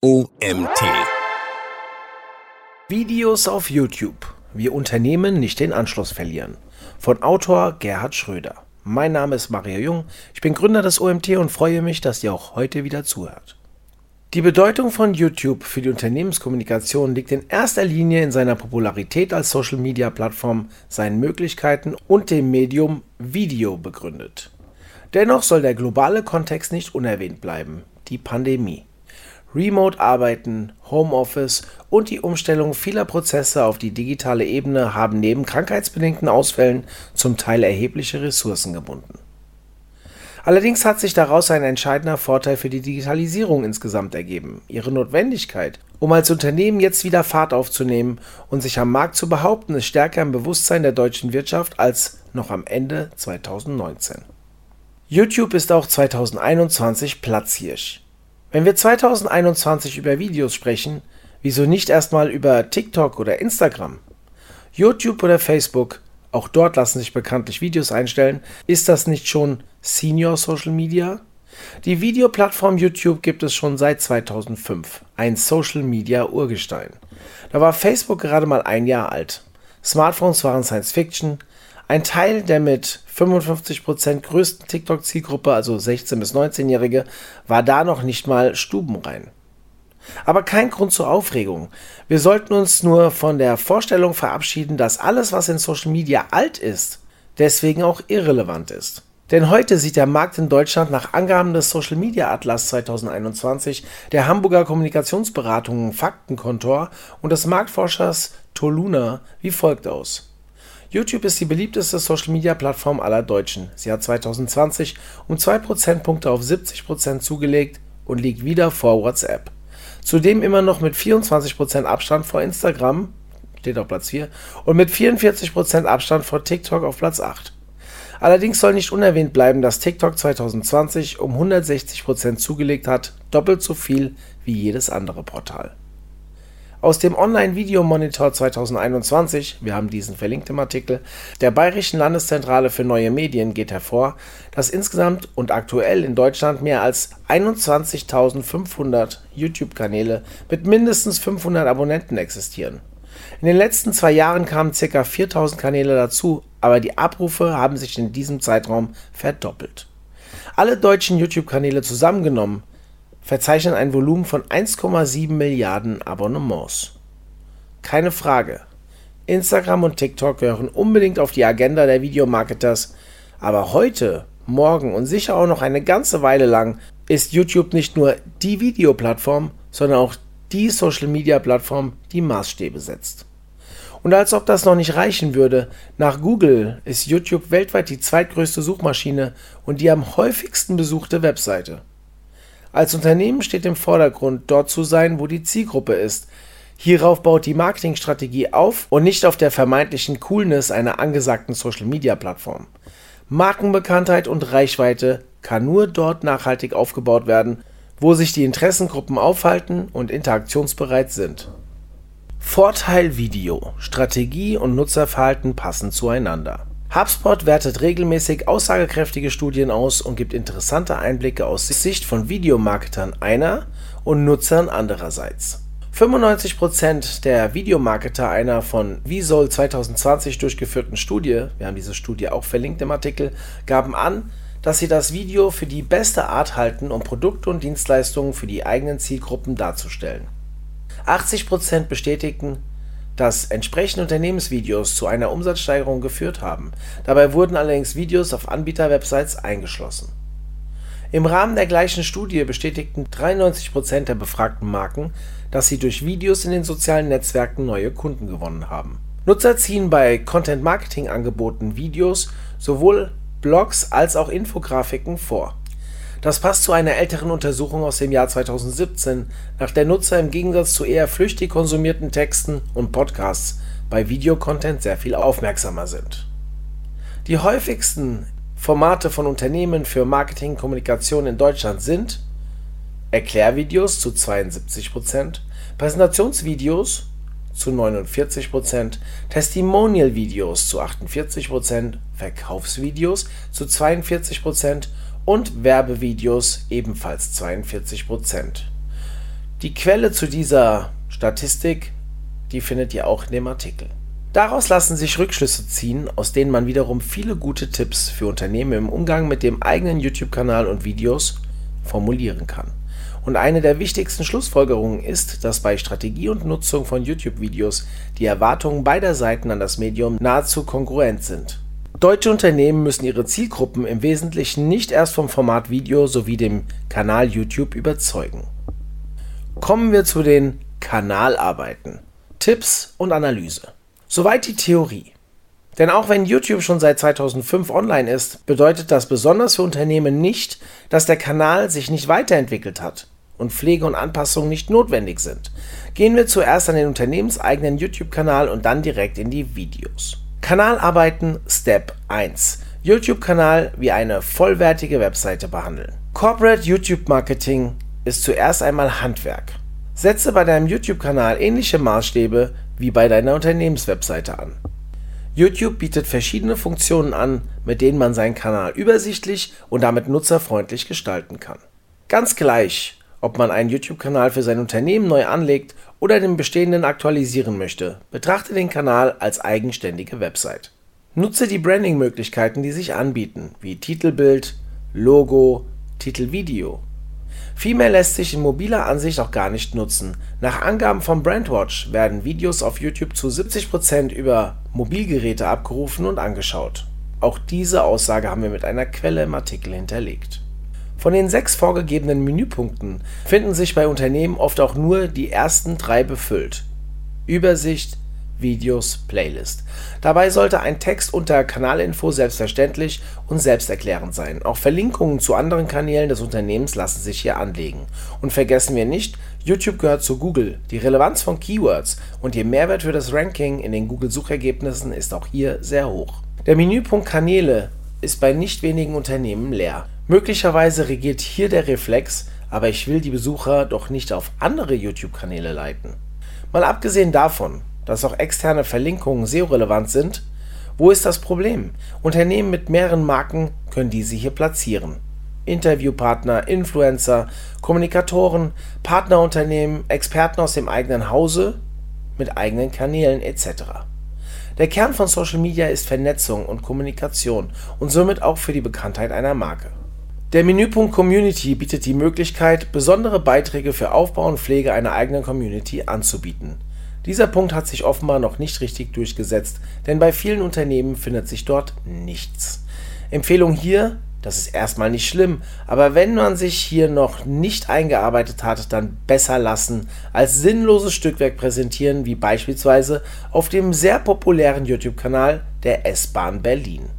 OMT. Videos auf YouTube. Wie Unternehmen nicht den Anschluss verlieren. Von Autor Gerhard Schröder. Mein Name ist Mario Jung. Ich bin Gründer des OMT und freue mich, dass ihr auch heute wieder zuhört. Die Bedeutung von YouTube für die Unternehmenskommunikation liegt in erster Linie in seiner Popularität als Social-Media-Plattform, seinen Möglichkeiten und dem Medium Video begründet. Dennoch soll der globale Kontext nicht unerwähnt bleiben, die Pandemie. Remote-Arbeiten, Homeoffice und die Umstellung vieler Prozesse auf die digitale Ebene haben neben krankheitsbedingten Ausfällen zum Teil erhebliche Ressourcen gebunden. Allerdings hat sich daraus ein entscheidender Vorteil für die Digitalisierung insgesamt ergeben. Ihre Notwendigkeit, um als Unternehmen jetzt wieder Fahrt aufzunehmen und sich am Markt zu behaupten, ist stärker im Bewusstsein der deutschen Wirtschaft als noch am Ende 2019. YouTube ist auch 2021 Platzhirsch. Wenn wir 2021 über Videos sprechen, wieso nicht erstmal über TikTok oder Instagram? YouTube oder Facebook, auch dort lassen sich bekanntlich Videos einstellen. Ist das nicht schon Senior Social Media? Die Videoplattform YouTube gibt es schon seit 2005, ein Social Media Urgestein. Da war Facebook gerade mal ein Jahr alt. Smartphones waren Science Fiction, ein Teil der mit 55% größten TikTok-Zielgruppe, also 16- bis 19-Jährige, war da noch nicht mal stubenrein. Aber kein Grund zur Aufregung. Wir sollten uns nur von der Vorstellung verabschieden, dass alles, was in Social Media alt ist, deswegen auch irrelevant ist. Denn heute sieht der Markt in Deutschland nach Angaben des Social Media Atlas 2021 der Hamburger Kommunikationsberatungen Faktenkontor und des Marktforschers Toluna wie folgt aus. YouTube ist die beliebteste Social-Media-Plattform aller Deutschen. Sie hat 2020 um 2 Prozentpunkte auf 70 Prozent zugelegt und liegt wieder vor WhatsApp. Zudem immer noch mit 24 Prozent Abstand vor Instagram, steht auf Platz 4, und mit 44 Prozent Abstand vor TikTok auf Platz 8. Allerdings soll nicht unerwähnt bleiben, dass TikTok 2020 um 160 Prozent zugelegt hat, doppelt so viel wie jedes andere Portal. Aus dem Online-Video-Monitor 2021, wir haben diesen verlinkt im Artikel, der Bayerischen Landeszentrale für neue Medien geht hervor, dass insgesamt und aktuell in Deutschland mehr als 21.500 YouTube-Kanäle mit mindestens 500 Abonnenten existieren. In den letzten zwei Jahren kamen ca. 4000 Kanäle dazu, aber die Abrufe haben sich in diesem Zeitraum verdoppelt. Alle deutschen YouTube-Kanäle zusammengenommen verzeichnen ein Volumen von 1,7 Milliarden Abonnements. Keine Frage. Instagram und TikTok gehören unbedingt auf die Agenda der Videomarketers, aber heute, morgen und sicher auch noch eine ganze Weile lang ist YouTube nicht nur die Videoplattform, sondern auch die Social-Media-Plattform, die Maßstäbe setzt. Und als ob das noch nicht reichen würde, nach Google ist YouTube weltweit die zweitgrößte Suchmaschine und die am häufigsten besuchte Webseite. Als Unternehmen steht im Vordergrund, dort zu sein, wo die Zielgruppe ist. Hierauf baut die Marketingstrategie auf und nicht auf der vermeintlichen Coolness einer angesagten Social-Media-Plattform. Markenbekanntheit und Reichweite kann nur dort nachhaltig aufgebaut werden, wo sich die Interessengruppen aufhalten und interaktionsbereit sind. Vorteil Video. Strategie und Nutzerverhalten passen zueinander. HubSpot wertet regelmäßig aussagekräftige Studien aus und gibt interessante Einblicke aus Sicht von Videomarketern einer und Nutzern andererseits. 95% der Videomarketer einer von Visol 2020 durchgeführten Studie, wir haben diese Studie auch verlinkt im Artikel, gaben an, dass sie das Video für die beste Art halten, um Produkte und Dienstleistungen für die eigenen Zielgruppen darzustellen. 80% bestätigten, dass entsprechende Unternehmensvideos zu einer Umsatzsteigerung geführt haben. Dabei wurden allerdings Videos auf Anbieterwebsites eingeschlossen. Im Rahmen der gleichen Studie bestätigten 93% der befragten Marken, dass sie durch Videos in den sozialen Netzwerken neue Kunden gewonnen haben. Nutzer ziehen bei Content-Marketing-Angeboten Videos, sowohl Blogs als auch Infografiken vor das passt zu einer älteren Untersuchung aus dem Jahr 2017, nach der Nutzer im Gegensatz zu eher flüchtig konsumierten Texten und Podcasts bei Videocontent sehr viel aufmerksamer sind. Die häufigsten Formate von Unternehmen für Marketing und Kommunikation in Deutschland sind Erklärvideos zu 72%, Präsentationsvideos zu 49%, Testimonial-Videos zu 48%, Verkaufsvideos zu 42% und Werbevideos ebenfalls 42%. Die Quelle zu dieser Statistik, die findet ihr auch in dem Artikel. Daraus lassen sich Rückschlüsse ziehen, aus denen man wiederum viele gute Tipps für Unternehmen im Umgang mit dem eigenen YouTube-Kanal und Videos formulieren kann. Und eine der wichtigsten Schlussfolgerungen ist, dass bei Strategie und Nutzung von YouTube-Videos die Erwartungen beider Seiten an das Medium nahezu kongruent sind. Deutsche Unternehmen müssen ihre Zielgruppen im Wesentlichen nicht erst vom Format Video sowie dem Kanal YouTube überzeugen. Kommen wir zu den Kanalarbeiten. Tipps und Analyse. Soweit die Theorie. Denn auch wenn YouTube schon seit 2005 online ist, bedeutet das besonders für Unternehmen nicht, dass der Kanal sich nicht weiterentwickelt hat und Pflege und Anpassungen nicht notwendig sind. Gehen wir zuerst an den unternehmenseigenen YouTube-Kanal und dann direkt in die Videos. Kanalarbeiten Step 1. YouTube-Kanal wie eine vollwertige Webseite behandeln. Corporate YouTube Marketing ist zuerst einmal Handwerk. Setze bei deinem YouTube-Kanal ähnliche Maßstäbe wie bei deiner Unternehmenswebseite an. YouTube bietet verschiedene Funktionen an, mit denen man seinen Kanal übersichtlich und damit nutzerfreundlich gestalten kann. Ganz gleich, ob man einen YouTube-Kanal für sein Unternehmen neu anlegt oder den bestehenden aktualisieren möchte, betrachte den Kanal als eigenständige Website. Nutze die Branding-Möglichkeiten, die sich anbieten, wie Titelbild, Logo, Titelvideo. Viel mehr lässt sich in mobiler Ansicht auch gar nicht nutzen. Nach Angaben von Brandwatch werden Videos auf YouTube zu 70% über Mobilgeräte abgerufen und angeschaut. Auch diese Aussage haben wir mit einer Quelle im Artikel hinterlegt. Von den sechs vorgegebenen Menüpunkten finden sich bei Unternehmen oft auch nur die ersten drei befüllt. Übersicht, Videos, Playlist. Dabei sollte ein Text unter Kanalinfo selbstverständlich und selbsterklärend sein. Auch Verlinkungen zu anderen Kanälen des Unternehmens lassen sich hier anlegen. Und vergessen wir nicht, YouTube gehört zu Google. Die Relevanz von Keywords und ihr Mehrwert für das Ranking in den Google-Suchergebnissen ist auch hier sehr hoch. Der Menüpunkt Kanäle ist bei nicht wenigen Unternehmen leer. Möglicherweise regiert hier der Reflex, aber ich will die Besucher doch nicht auf andere YouTube-Kanäle leiten. Mal abgesehen davon, dass auch externe Verlinkungen SEO-relevant sind, wo ist das Problem? Unternehmen mit mehreren Marken können diese hier platzieren. Interviewpartner, Influencer, Kommunikatoren, Partnerunternehmen, Experten aus dem eigenen Hause mit eigenen Kanälen etc. Der Kern von Social Media ist Vernetzung und Kommunikation und somit auch für die Bekanntheit einer Marke. Der Menüpunkt Community bietet die Möglichkeit, besondere Beiträge für Aufbau und Pflege einer eigenen Community anzubieten. Dieser Punkt hat sich offenbar noch nicht richtig durchgesetzt, denn bei vielen Unternehmen findet sich dort nichts. Empfehlung hier, das ist erstmal nicht schlimm, aber wenn man sich hier noch nicht eingearbeitet hat, dann besser lassen, als sinnloses Stückwerk präsentieren, wie beispielsweise auf dem sehr populären YouTube-Kanal der S-Bahn Berlin.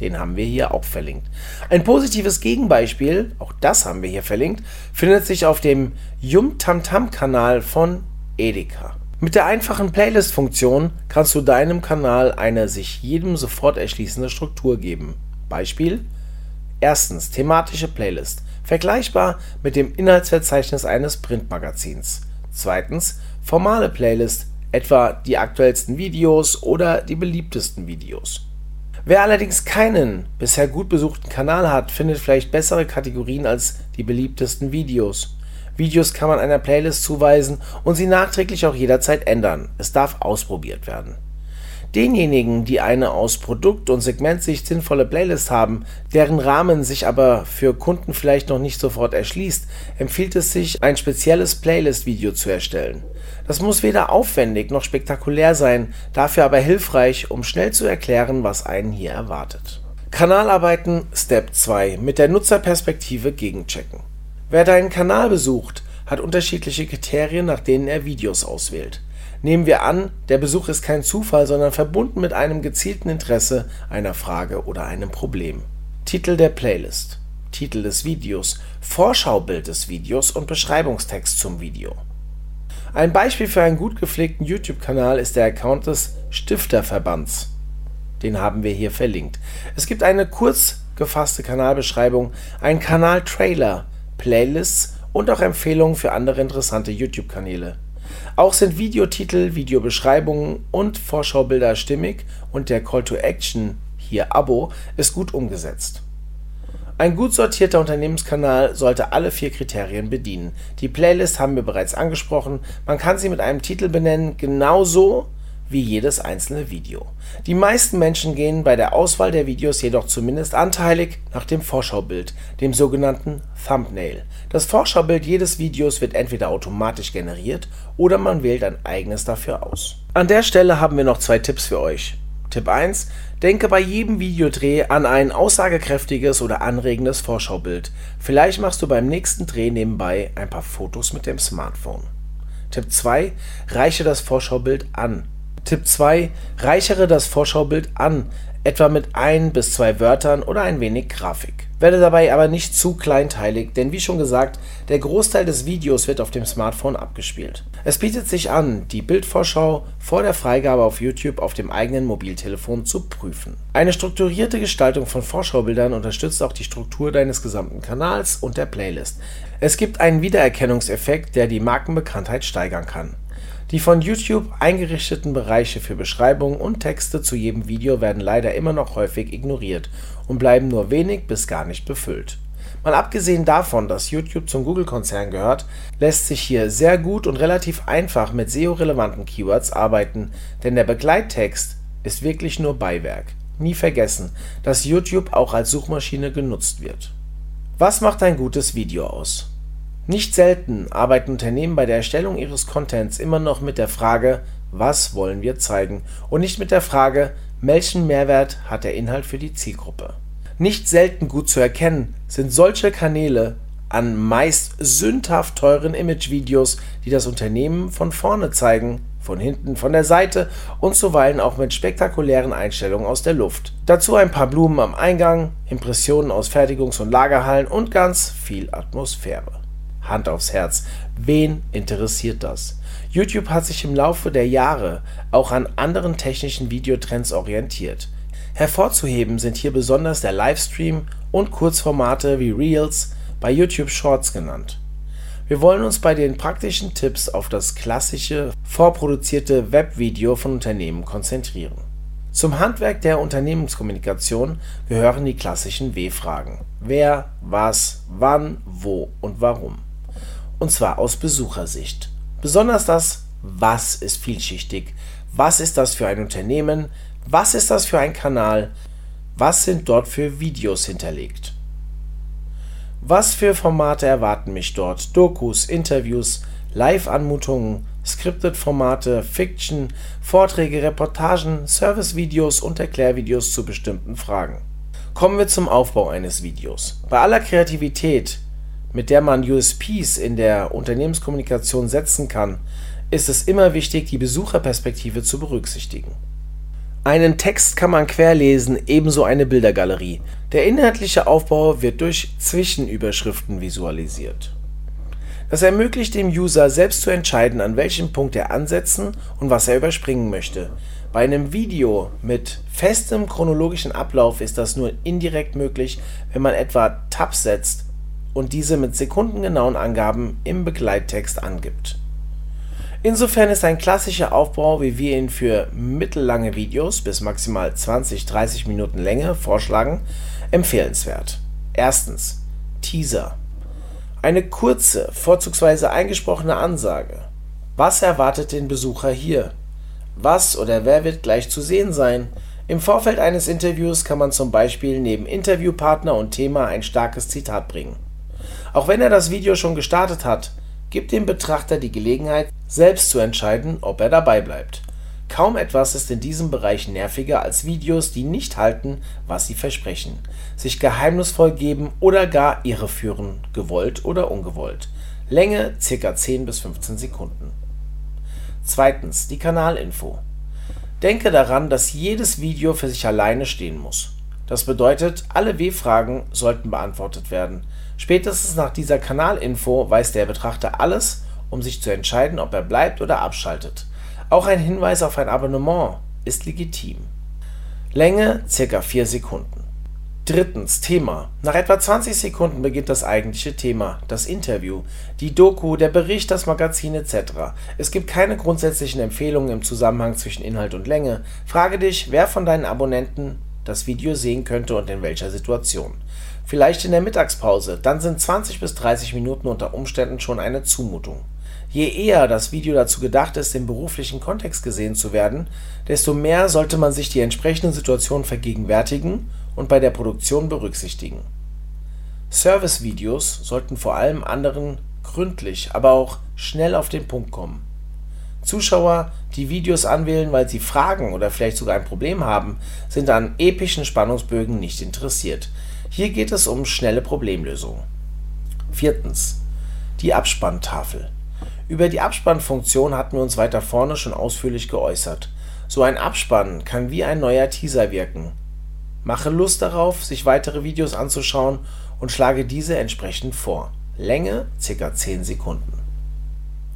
Den haben wir hier auch verlinkt. Ein positives Gegenbeispiel, auch das haben wir hier verlinkt, findet sich auf dem Yum Tam Tam Kanal von Edeka. Mit der einfachen Playlist-Funktion kannst du deinem Kanal eine sich jedem sofort erschließende Struktur geben. Beispiel: Erstens thematische Playlist, vergleichbar mit dem Inhaltsverzeichnis eines Printmagazins. Zweitens formale Playlist, etwa die aktuellsten Videos oder die beliebtesten Videos. Wer allerdings keinen bisher gut besuchten Kanal hat, findet vielleicht bessere Kategorien als die beliebtesten Videos. Videos kann man einer Playlist zuweisen und sie nachträglich auch jederzeit ändern. Es darf ausprobiert werden. Denjenigen, die eine aus Produkt- und Segmentsicht sinnvolle Playlist haben, deren Rahmen sich aber für Kunden vielleicht noch nicht sofort erschließt, empfiehlt es sich, ein spezielles Playlist-Video zu erstellen. Das muss weder aufwendig noch spektakulär sein, dafür aber hilfreich, um schnell zu erklären, was einen hier erwartet. Kanalarbeiten Step 2 mit der Nutzerperspektive gegenchecken. Wer deinen Kanal besucht, hat unterschiedliche Kriterien, nach denen er Videos auswählt. Nehmen wir an, der Besuch ist kein Zufall, sondern verbunden mit einem gezielten Interesse, einer Frage oder einem Problem. Titel der Playlist, Titel des Videos, Vorschaubild des Videos und Beschreibungstext zum Video. Ein Beispiel für einen gut gepflegten YouTube-Kanal ist der Account des Stifterverbands. Den haben wir hier verlinkt. Es gibt eine kurz gefasste Kanalbeschreibung, einen Kanaltrailer, Playlists und auch Empfehlungen für andere interessante YouTube-Kanäle. Auch sind Videotitel, Videobeschreibungen und Vorschaubilder stimmig und der Call to Action, hier Abo, ist gut umgesetzt. Ein gut sortierter Unternehmenskanal sollte alle vier Kriterien bedienen. Die Playlist haben wir bereits angesprochen. Man kann sie mit einem Titel benennen, genauso wie jedes einzelne Video. Die meisten Menschen gehen bei der Auswahl der Videos jedoch zumindest anteilig nach dem Vorschaubild, dem sogenannten Thumbnail. Das Vorschaubild jedes Videos wird entweder automatisch generiert oder man wählt ein eigenes dafür aus. An der Stelle haben wir noch zwei Tipps für euch. Tipp 1. Denke bei jedem Videodreh an ein aussagekräftiges oder anregendes Vorschaubild. Vielleicht machst du beim nächsten Dreh nebenbei ein paar Fotos mit dem Smartphone. Tipp 2. Reiche das Vorschaubild an. Tipp 2. Reichere das Vorschaubild an, etwa mit ein bis zwei Wörtern oder ein wenig Grafik. Werde dabei aber nicht zu kleinteilig, denn wie schon gesagt, der Großteil des Videos wird auf dem Smartphone abgespielt. Es bietet sich an, die Bildvorschau vor der Freigabe auf YouTube auf dem eigenen Mobiltelefon zu prüfen. Eine strukturierte Gestaltung von Vorschaubildern unterstützt auch die Struktur deines gesamten Kanals und der Playlist. Es gibt einen Wiedererkennungseffekt, der die Markenbekanntheit steigern kann. Die von YouTube eingerichteten Bereiche für Beschreibungen und Texte zu jedem Video werden leider immer noch häufig ignoriert und bleiben nur wenig bis gar nicht befüllt. Mal abgesehen davon, dass YouTube zum Google-Konzern gehört, lässt sich hier sehr gut und relativ einfach mit SEO-relevanten Keywords arbeiten, denn der Begleittext ist wirklich nur Beiwerk. Nie vergessen, dass YouTube auch als Suchmaschine genutzt wird. Was macht ein gutes Video aus? Nicht selten arbeiten Unternehmen bei der Erstellung ihres Contents immer noch mit der Frage Was wollen wir zeigen? und nicht mit der Frage Welchen Mehrwert hat der Inhalt für die Zielgruppe? Nicht selten gut zu erkennen sind solche Kanäle an meist sündhaft teuren Imagevideos, die das Unternehmen von vorne zeigen, von hinten, von der Seite und zuweilen auch mit spektakulären Einstellungen aus der Luft. Dazu ein paar Blumen am Eingang, Impressionen aus Fertigungs- und Lagerhallen und ganz viel Atmosphäre. Hand aufs Herz, wen interessiert das? YouTube hat sich im Laufe der Jahre auch an anderen technischen Videotrends orientiert. Hervorzuheben sind hier besonders der Livestream und Kurzformate wie Reels, bei YouTube Shorts genannt. Wir wollen uns bei den praktischen Tipps auf das klassische, vorproduzierte Webvideo von Unternehmen konzentrieren. Zum Handwerk der Unternehmenskommunikation gehören die klassischen W-Fragen. Wer, was, wann, wo und warum und zwar aus Besuchersicht. Besonders das Was ist vielschichtig. Was ist das für ein Unternehmen? Was ist das für ein Kanal? Was sind dort für Videos hinterlegt? Was für Formate erwarten mich dort? Dokus, Interviews, Live-Anmutungen, Scripted-Formate, Fiction, Vorträge, Reportagen, Service-Videos und Erklärvideos zu bestimmten Fragen. Kommen wir zum Aufbau eines Videos. Bei aller Kreativität mit der man USPs in der Unternehmenskommunikation setzen kann, ist es immer wichtig, die Besucherperspektive zu berücksichtigen. Einen Text kann man querlesen, ebenso eine Bildergalerie. Der inhaltliche Aufbau wird durch Zwischenüberschriften visualisiert. Das ermöglicht dem User selbst zu entscheiden, an welchem Punkt er ansetzen und was er überspringen möchte. Bei einem Video mit festem chronologischen Ablauf ist das nur indirekt möglich, wenn man etwa Tabs setzt und diese mit sekundengenauen Angaben im Begleittext angibt. Insofern ist ein klassischer Aufbau, wie wir ihn für mittellange Videos bis maximal 20-30 Minuten Länge vorschlagen, empfehlenswert. Erstens Teaser. Eine kurze, vorzugsweise eingesprochene Ansage. Was erwartet den Besucher hier? Was oder wer wird gleich zu sehen sein? Im Vorfeld eines Interviews kann man zum Beispiel neben Interviewpartner und Thema ein starkes Zitat bringen. Auch wenn er das Video schon gestartet hat, gibt dem Betrachter die Gelegenheit, selbst zu entscheiden, ob er dabei bleibt. Kaum etwas ist in diesem Bereich nerviger als Videos, die nicht halten, was sie versprechen, sich geheimnisvoll geben oder gar irreführen, gewollt oder ungewollt. Länge ca. 10 bis 15 Sekunden. Zweitens die Kanalinfo. Denke daran, dass jedes Video für sich alleine stehen muss. Das bedeutet, alle W-Fragen sollten beantwortet werden. Spätestens nach dieser Kanalinfo weiß der Betrachter alles, um sich zu entscheiden, ob er bleibt oder abschaltet. Auch ein Hinweis auf ein Abonnement ist legitim. Länge ca. 4 Sekunden. Drittens Thema. Nach etwa 20 Sekunden beginnt das eigentliche Thema, das Interview, die Doku, der Bericht, das Magazin etc. Es gibt keine grundsätzlichen Empfehlungen im Zusammenhang zwischen Inhalt und Länge. Frage dich, wer von deinen Abonnenten das Video sehen könnte und in welcher Situation. Vielleicht in der Mittagspause, dann sind 20 bis 30 Minuten unter Umständen schon eine Zumutung. Je eher das Video dazu gedacht ist, im beruflichen Kontext gesehen zu werden, desto mehr sollte man sich die entsprechende Situation vergegenwärtigen und bei der Produktion berücksichtigen. Servicevideos sollten vor allem anderen gründlich, aber auch schnell auf den Punkt kommen. Zuschauer, die Videos anwählen, weil sie Fragen oder vielleicht sogar ein Problem haben, sind an epischen Spannungsbögen nicht interessiert. Hier geht es um schnelle Problemlösungen. Viertens. Die Abspanntafel. Über die Abspannfunktion hatten wir uns weiter vorne schon ausführlich geäußert. So ein Abspann kann wie ein neuer Teaser wirken. Mache Lust darauf, sich weitere Videos anzuschauen und schlage diese entsprechend vor. Länge ca. 10 Sekunden.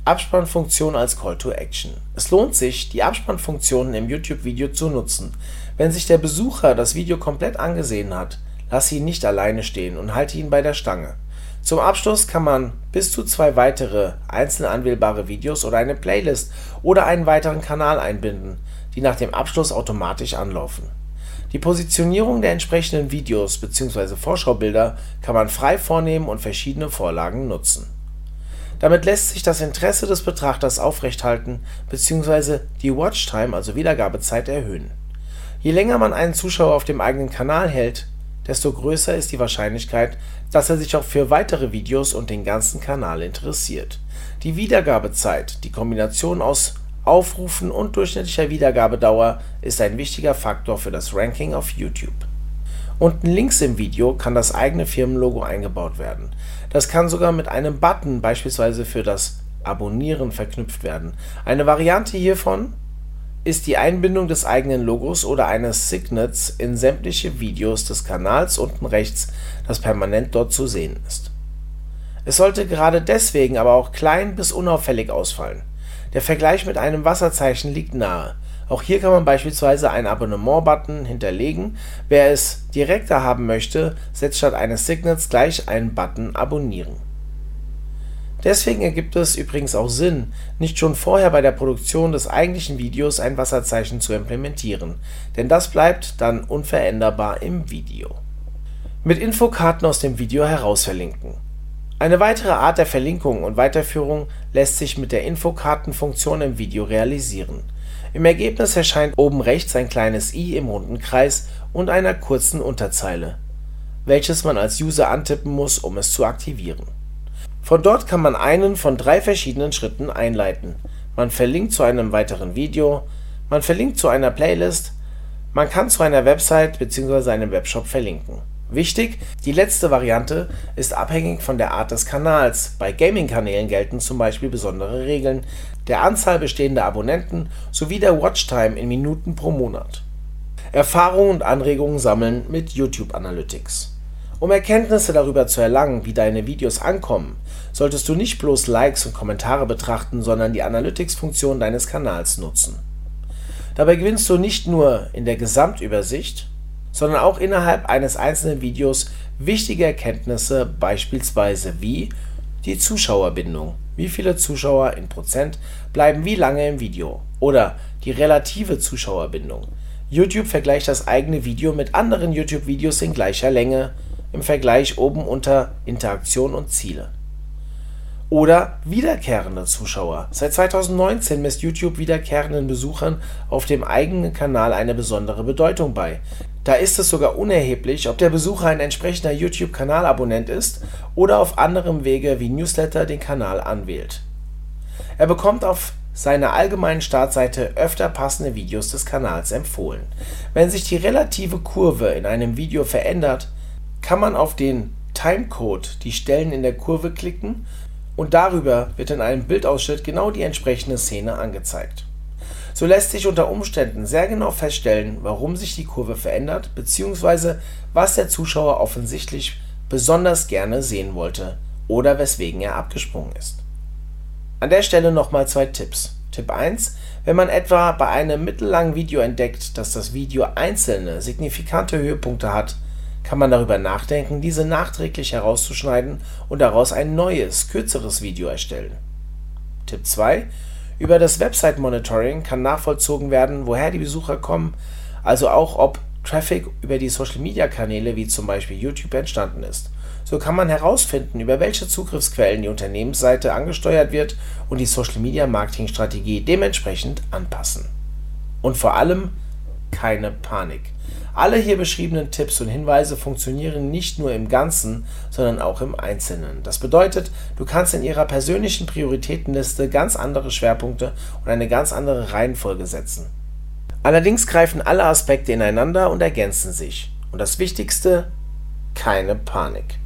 Abspannfunktion als Call to Action. Es lohnt sich, die Abspannfunktionen im YouTube-Video zu nutzen. Wenn sich der Besucher das Video komplett angesehen hat, lasse ihn nicht alleine stehen und halte ihn bei der Stange. Zum Abschluss kann man bis zu zwei weitere einzeln anwählbare Videos oder eine Playlist oder einen weiteren Kanal einbinden, die nach dem Abschluss automatisch anlaufen. Die Positionierung der entsprechenden Videos bzw. Vorschaubilder kann man frei vornehmen und verschiedene Vorlagen nutzen. Damit lässt sich das Interesse des Betrachters aufrechthalten bzw. die Watchtime, also Wiedergabezeit, erhöhen. Je länger man einen Zuschauer auf dem eigenen Kanal hält, desto größer ist die Wahrscheinlichkeit, dass er sich auch für weitere Videos und den ganzen Kanal interessiert. Die Wiedergabezeit, die Kombination aus Aufrufen und durchschnittlicher Wiedergabedauer, ist ein wichtiger Faktor für das Ranking auf YouTube. Unten links im Video kann das eigene Firmenlogo eingebaut werden. Das kann sogar mit einem Button beispielsweise für das Abonnieren verknüpft werden. Eine Variante hiervon ist die Einbindung des eigenen Logos oder eines Signets in sämtliche Videos des Kanals unten rechts, das permanent dort zu sehen ist. Es sollte gerade deswegen aber auch klein bis unauffällig ausfallen. Der Vergleich mit einem Wasserzeichen liegt nahe. Auch hier kann man beispielsweise einen Abonnement-Button hinterlegen. Wer es direkter haben möchte, setzt statt eines Signets gleich einen Button Abonnieren Deswegen ergibt es übrigens auch Sinn, nicht schon vorher bei der Produktion des eigentlichen Videos ein Wasserzeichen zu implementieren, denn das bleibt dann unveränderbar im Video. Mit Infokarten aus dem Video herausverlinken. Eine weitere Art der Verlinkung und Weiterführung lässt sich mit der Infokartenfunktion im Video realisieren. Im Ergebnis erscheint oben rechts ein kleines i im runden Kreis und einer kurzen Unterzeile, welches man als User antippen muss, um es zu aktivieren von dort kann man einen von drei verschiedenen Schritten einleiten. Man verlinkt zu einem weiteren Video, man verlinkt zu einer Playlist, man kann zu einer Website bzw. einem Webshop verlinken. Wichtig, die letzte Variante ist abhängig von der Art des Kanals. Bei Gaming-Kanälen gelten zum Beispiel besondere Regeln, der Anzahl bestehender Abonnenten sowie der Watchtime in Minuten pro Monat. Erfahrungen und Anregungen sammeln mit YouTube Analytics. Um Erkenntnisse darüber zu erlangen, wie deine Videos ankommen, solltest du nicht bloß Likes und Kommentare betrachten, sondern die Analytics-Funktion deines Kanals nutzen. Dabei gewinnst du nicht nur in der Gesamtübersicht, sondern auch innerhalb eines einzelnen Videos wichtige Erkenntnisse, beispielsweise wie die Zuschauerbindung, wie viele Zuschauer in Prozent bleiben wie lange im Video oder die relative Zuschauerbindung. YouTube vergleicht das eigene Video mit anderen YouTube-Videos in gleicher Länge im Vergleich oben unter Interaktion und Ziele. Oder wiederkehrende Zuschauer. Seit 2019 misst YouTube wiederkehrenden Besuchern auf dem eigenen Kanal eine besondere Bedeutung bei. Da ist es sogar unerheblich, ob der Besucher ein entsprechender YouTube-Kanalabonnent ist oder auf anderem Wege wie Newsletter den Kanal anwählt. Er bekommt auf seiner allgemeinen Startseite öfter passende Videos des Kanals empfohlen. Wenn sich die relative Kurve in einem Video verändert, kann man auf den Timecode, die Stellen in der Kurve klicken und darüber wird in einem Bildausschnitt genau die entsprechende Szene angezeigt. So lässt sich unter Umständen sehr genau feststellen, warum sich die Kurve verändert bzw. was der Zuschauer offensichtlich besonders gerne sehen wollte oder weswegen er abgesprungen ist. An der Stelle nochmal zwei Tipps. Tipp 1. Wenn man etwa bei einem mittellangen Video entdeckt, dass das Video einzelne signifikante Höhepunkte hat, kann man darüber nachdenken, diese nachträglich herauszuschneiden und daraus ein neues, kürzeres Video erstellen. Tipp 2. Über das Website Monitoring kann nachvollzogen werden, woher die Besucher kommen, also auch ob Traffic über die Social-Media-Kanäle wie zum Beispiel YouTube entstanden ist. So kann man herausfinden, über welche Zugriffsquellen die Unternehmensseite angesteuert wird und die Social-Media-Marketing-Strategie dementsprechend anpassen. Und vor allem keine Panik. Alle hier beschriebenen Tipps und Hinweise funktionieren nicht nur im Ganzen, sondern auch im Einzelnen. Das bedeutet, du kannst in ihrer persönlichen Prioritätenliste ganz andere Schwerpunkte und eine ganz andere Reihenfolge setzen. Allerdings greifen alle Aspekte ineinander und ergänzen sich. Und das Wichtigste, keine Panik.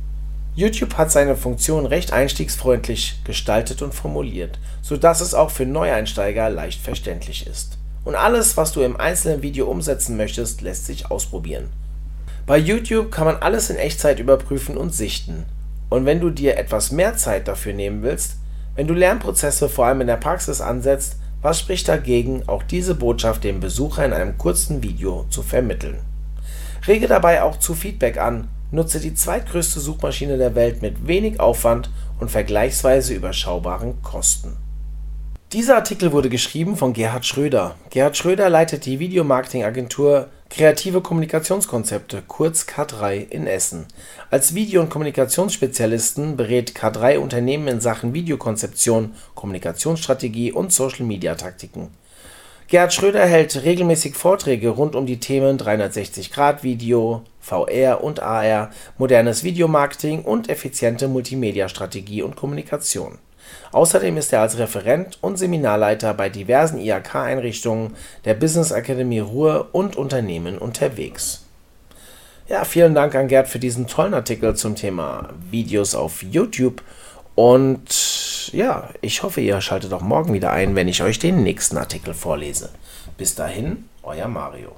YouTube hat seine Funktion recht einstiegsfreundlich gestaltet und formuliert, sodass es auch für Neueinsteiger leicht verständlich ist. Und alles, was du im einzelnen Video umsetzen möchtest, lässt sich ausprobieren. Bei YouTube kann man alles in Echtzeit überprüfen und sichten. Und wenn du dir etwas mehr Zeit dafür nehmen willst, wenn du Lernprozesse vor allem in der Praxis ansetzt, was spricht dagegen, auch diese Botschaft dem Besucher in einem kurzen Video zu vermitteln? Rege dabei auch zu Feedback an, nutze die zweitgrößte Suchmaschine der Welt mit wenig Aufwand und vergleichsweise überschaubaren Kosten. Dieser Artikel wurde geschrieben von Gerhard Schröder. Gerhard Schröder leitet die Videomarketingagentur Kreative Kommunikationskonzepte, kurz K3, in Essen. Als Video- und Kommunikationsspezialisten berät K3 Unternehmen in Sachen Videokonzeption, Kommunikationsstrategie und Social-Media-Taktiken. Gerhard Schröder hält regelmäßig Vorträge rund um die Themen 360-Grad-Video, VR und AR, modernes Videomarketing und effiziente Multimedia-Strategie und Kommunikation. Außerdem ist er als Referent und Seminarleiter bei diversen IHK-Einrichtungen der Business Academy Ruhr und Unternehmen unterwegs. Ja, vielen Dank an Gerd für diesen tollen Artikel zum Thema Videos auf YouTube. Und ja, ich hoffe, ihr schaltet auch morgen wieder ein, wenn ich euch den nächsten Artikel vorlese. Bis dahin, euer Mario.